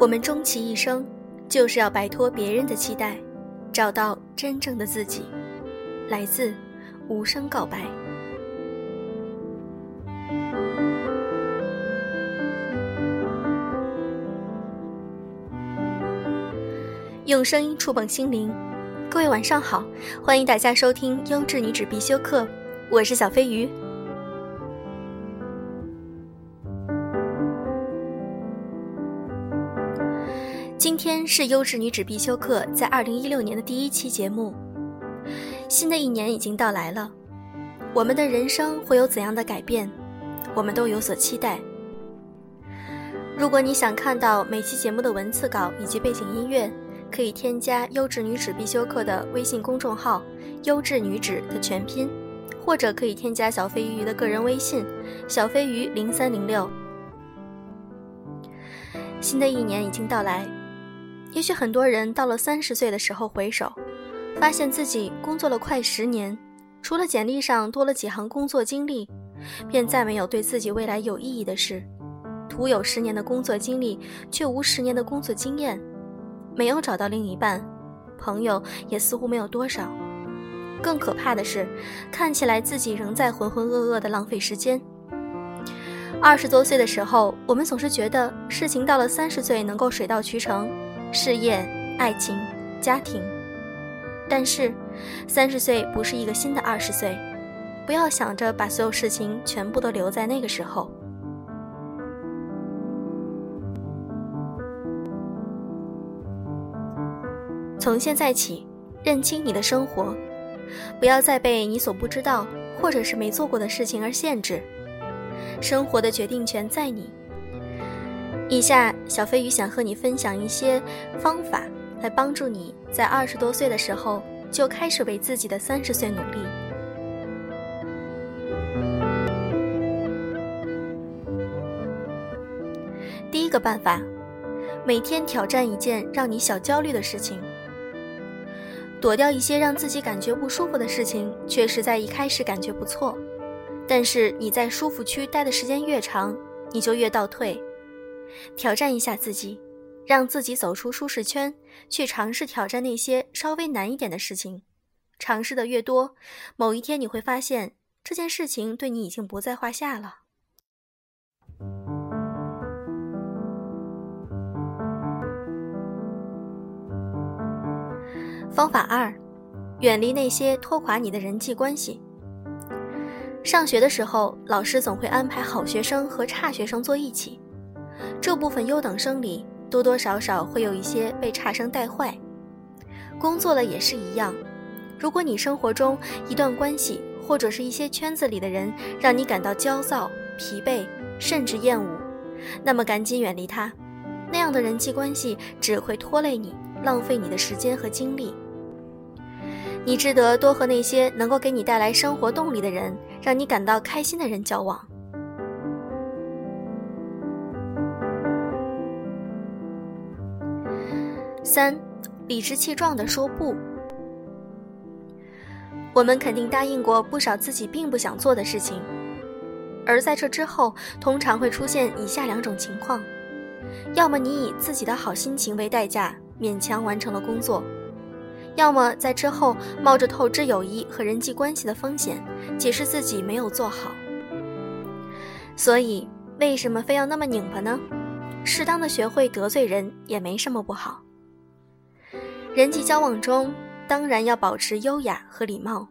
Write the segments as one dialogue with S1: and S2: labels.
S1: 我们终其一生，就是要摆脱别人的期待，找到真正的自己。来自无声告白。用声音触碰心灵，各位晚上好，欢迎大家收听《优质女子必修课》，我是小飞鱼。天是《优质女子必修课》在二零一六年的第一期节目。新的一年已经到来了，我们的人生会有怎样的改变？我们都有所期待。如果你想看到每期节目的文字稿以及背景音乐，可以添加“优质女子必修课”的微信公众号“优质女子”的全拼，或者可以添加小飞鱼的个人微信“小飞鱼零三零六”。新的一年已经到来，也许很多人到了三十岁的时候回首，发现自己工作了快十年，除了简历上多了几行工作经历，便再没有对自己未来有意义的事。徒有十年的工作经历，却无十年的工作经验。没有找到另一半，朋友也似乎没有多少。更可怕的是，看起来自己仍在浑浑噩噩的浪费时间。二十多岁的时候，我们总是觉得事情到了三十岁能够水到渠成，事业、爱情、家庭。但是，三十岁不是一个新的二十岁，不要想着把所有事情全部都留在那个时候。从现在起，认清你的生活，不要再被你所不知道或者是没做过的事情而限制。生活的决定权在你。以下，小飞鱼想和你分享一些方法，来帮助你在二十多岁的时候就开始为自己的三十岁努力。第一个办法，每天挑战一件让你小焦虑的事情。躲掉一些让自己感觉不舒服的事情，确实在一开始感觉不错，但是你在舒服区待的时间越长，你就越倒退。挑战一下自己，让自己走出舒适圈，去尝试挑战那些稍微难一点的事情。尝试的越多，某一天你会发现这件事情对你已经不在话下了。方法二，远离那些拖垮你的人际关系。上学的时候，老师总会安排好学生和差学生坐一起，这部分优等生里多多少少会有一些被差生带坏。工作了也是一样，如果你生活中一段关系或者是一些圈子里的人让你感到焦躁、疲惫，甚至厌恶，那么赶紧远离他。那样的人际关系只会拖累你，浪费你的时间和精力。你值得多和那些能够给你带来生活动力的人，让你感到开心的人交往。三，理直气壮地说不。我们肯定答应过不少自己并不想做的事情，而在这之后，通常会出现以下两种情况：要么你以自己的好心情为代价，勉强完成了工作。要么在之后冒着透支友谊和人际关系的风险，解释自己没有做好。所以，为什么非要那么拧巴呢？适当的学会得罪人也没什么不好。人际交往中，当然要保持优雅和礼貌，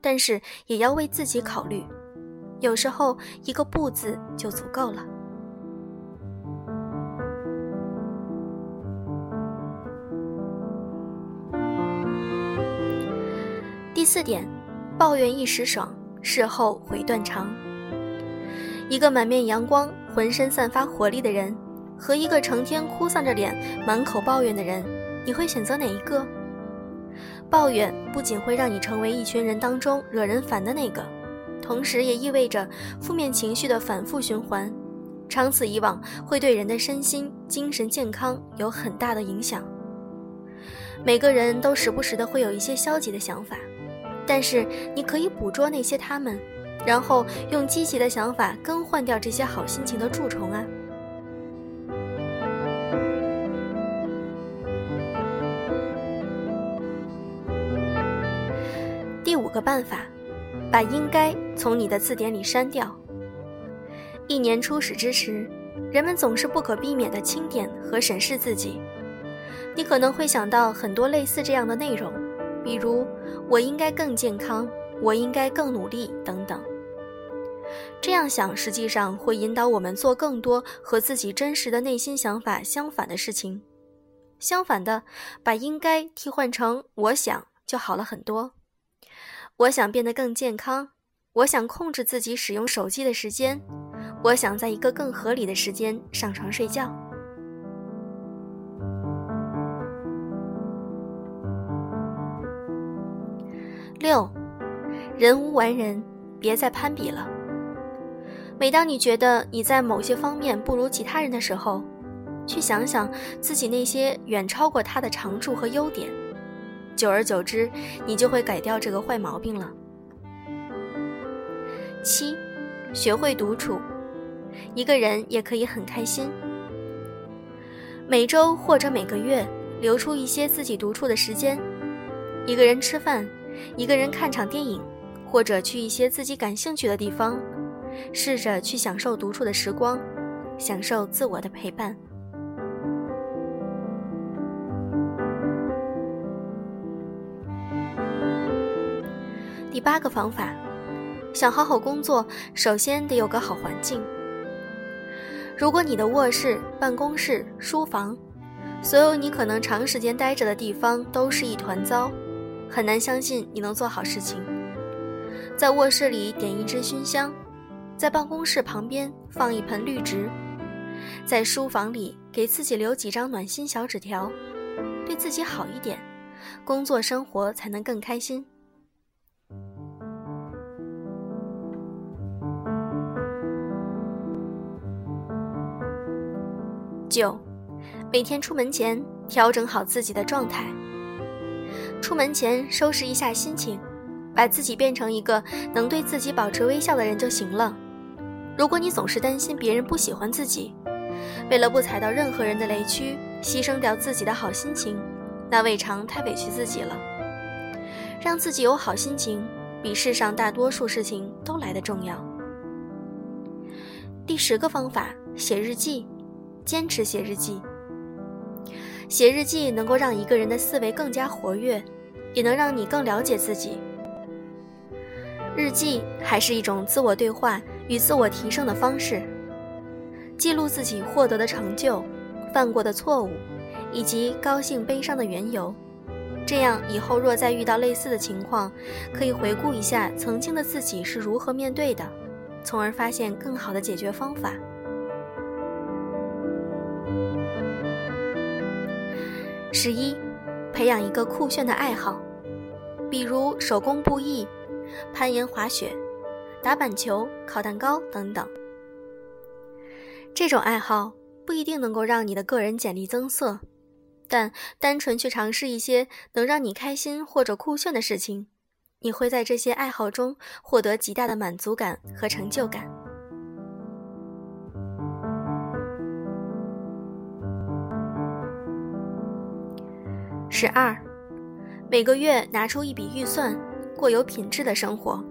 S1: 但是也要为自己考虑。有时候，一个“不”字就足够了。第四点，抱怨一时爽，事后悔断肠。一个满面阳光、浑身散发活力的人，和一个成天哭丧着脸、满口抱怨的人，你会选择哪一个？抱怨不仅会让你成为一群人当中惹人烦的那个，同时也意味着负面情绪的反复循环，长此以往会对人的身心、精神健康有很大的影响。每个人都时不时的会有一些消极的想法。但是你可以捕捉那些他们，然后用积极的想法更换掉这些好心情的蛀虫啊。办法，把“应该”从你的字典里删掉。一年初始之时，人们总是不可避免地清点和审视自己。你可能会想到很多类似这样的内容，比如“我应该更健康”“我应该更努力”等等。这样想，实际上会引导我们做更多和自己真实的内心想法相反的事情。相反的，把“应该”替换成“我想”就好了很多。我想变得更健康，我想控制自己使用手机的时间，我想在一个更合理的时间上床睡觉。六，人无完人，别再攀比了。每当你觉得你在某些方面不如其他人的时候，去想想自己那些远超过他的长处和优点，久而久之，你就会改掉这个坏毛病了。七，学会独处，一个人也可以很开心。每周或者每个月留出一些自己独处的时间，一个人吃饭，一个人看场电影，或者去一些自己感兴趣的地方。试着去享受独处的时光，享受自我的陪伴。第八个方法，想好好工作，首先得有个好环境。如果你的卧室、办公室、书房，所有你可能长时间待着的地方都是一团糟，很难相信你能做好事情。在卧室里点一支熏香。在办公室旁边放一盆绿植，在书房里给自己留几张暖心小纸条，对自己好一点，工作生活才能更开心。九，每天出门前调整好自己的状态。出门前收拾一下心情，把自己变成一个能对自己保持微笑的人就行了。如果你总是担心别人不喜欢自己，为了不踩到任何人的雷区，牺牲掉自己的好心情，那未尝太委屈自己了。让自己有好心情，比世上大多数事情都来得重要。第十个方法，写日记，坚持写日记。写日记能够让一个人的思维更加活跃，也能让你更了解自己。日记还是一种自我对话。与自我提升的方式，记录自己获得的成就、犯过的错误，以及高兴悲伤的缘由。这样以后若再遇到类似的情况，可以回顾一下曾经的自己是如何面对的，从而发现更好的解决方法。十一，培养一个酷炫的爱好，比如手工布艺、攀岩、滑雪。打板球、烤蛋糕等等，这种爱好不一定能够让你的个人简历增色，但单纯去尝试一些能让你开心或者酷炫的事情，你会在这些爱好中获得极大的满足感和成就感。十二，每个月拿出一笔预算，过有品质的生活。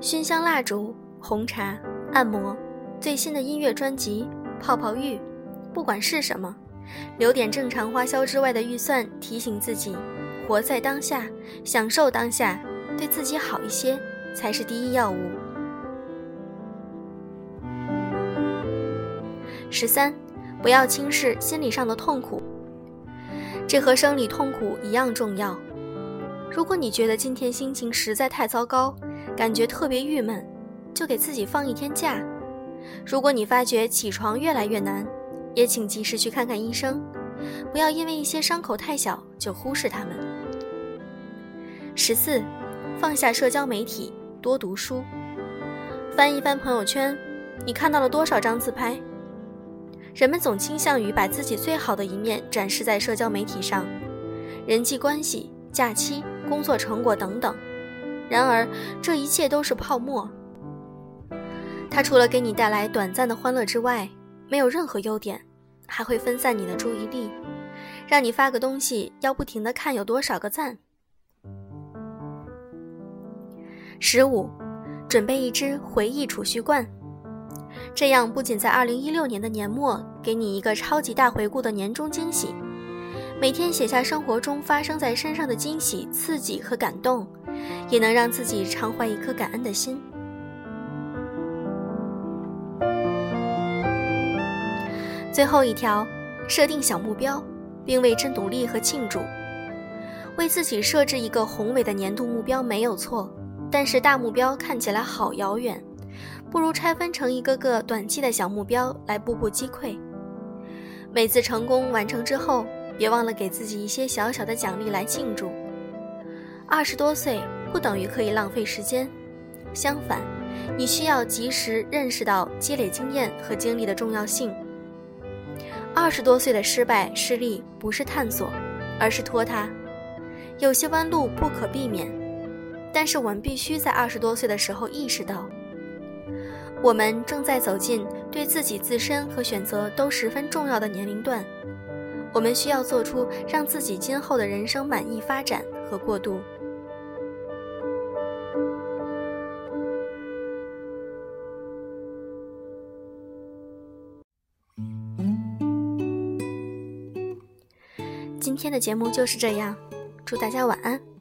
S1: 熏香蜡烛、红茶、按摩、最新的音乐专辑、泡泡浴，不管是什么，留点正常花销之外的预算，提醒自己活在当下，享受当下，对自己好一些才是第一要务。十三，不要轻视心理上的痛苦，这和生理痛苦一样重要。如果你觉得今天心情实在太糟糕，感觉特别郁闷，就给自己放一天假。如果你发觉起床越来越难，也请及时去看看医生，不要因为一些伤口太小就忽视它们。十四，放下社交媒体，多读书。翻一翻朋友圈，你看到了多少张自拍？人们总倾向于把自己最好的一面展示在社交媒体上，人际关系、假期、工作成果等等。然而，这一切都是泡沫。它除了给你带来短暂的欢乐之外，没有任何优点，还会分散你的注意力，让你发个东西要不停的看有多少个赞。十五，准备一支回忆储蓄罐，这样不仅在二零一六年的年末给你一个超级大回顾的年终惊喜，每天写下生活中发生在身上的惊喜、刺激和感动，也能让自己常怀一颗感恩的心。最后一条，设定小目标，并为之努力和庆祝。为自己设置一个宏伟的年度目标没有错，但是大目标看起来好遥远，不如拆分成一个个短期的小目标来步步击溃。每次成功完成之后，别忘了给自己一些小小的奖励来庆祝。二十多岁不等于可以浪费时间，相反，你需要及时认识到积累经验和经历的重要性。二十多岁的失败、失利不是探索，而是拖沓。有些弯路不可避免，但是我们必须在二十多岁的时候意识到，我们正在走进对自己自身和选择都十分重要的年龄段。我们需要做出让自己今后的人生满意发展和过渡。今天的节目就是这样，祝大家晚安。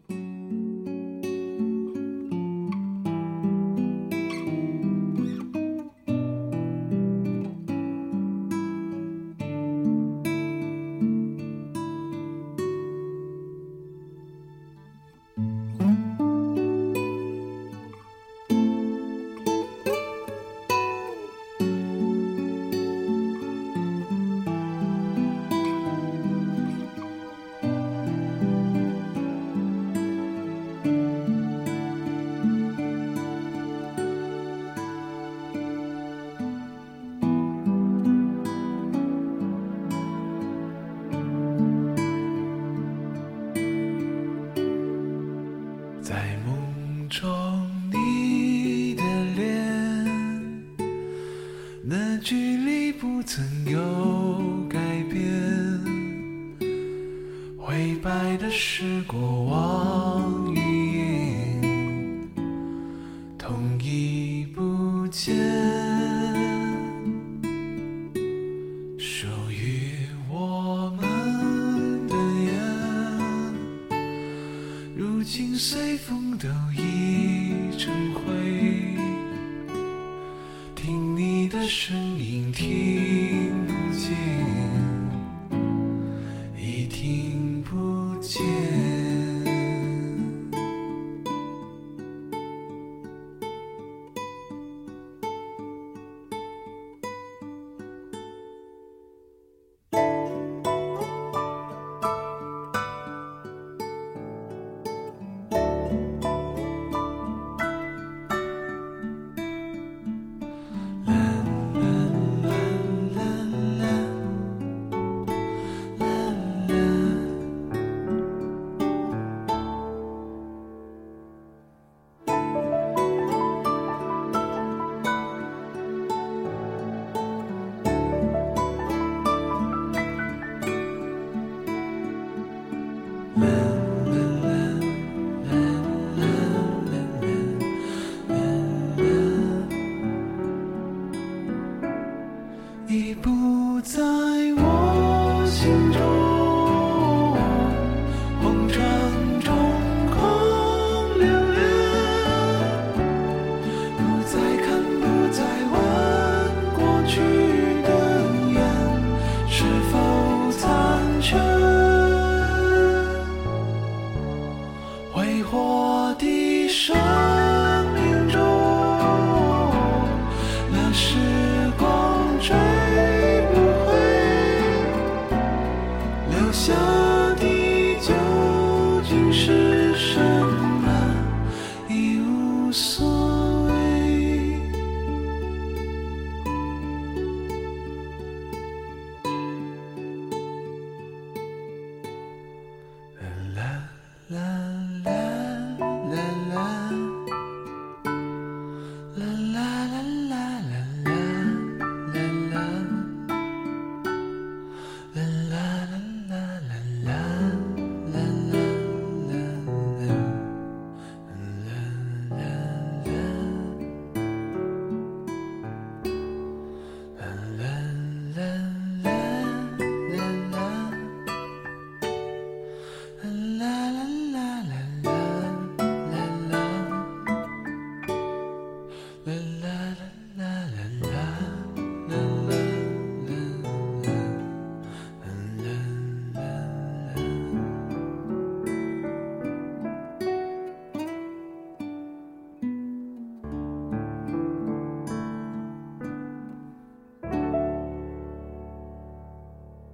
S2: 声音听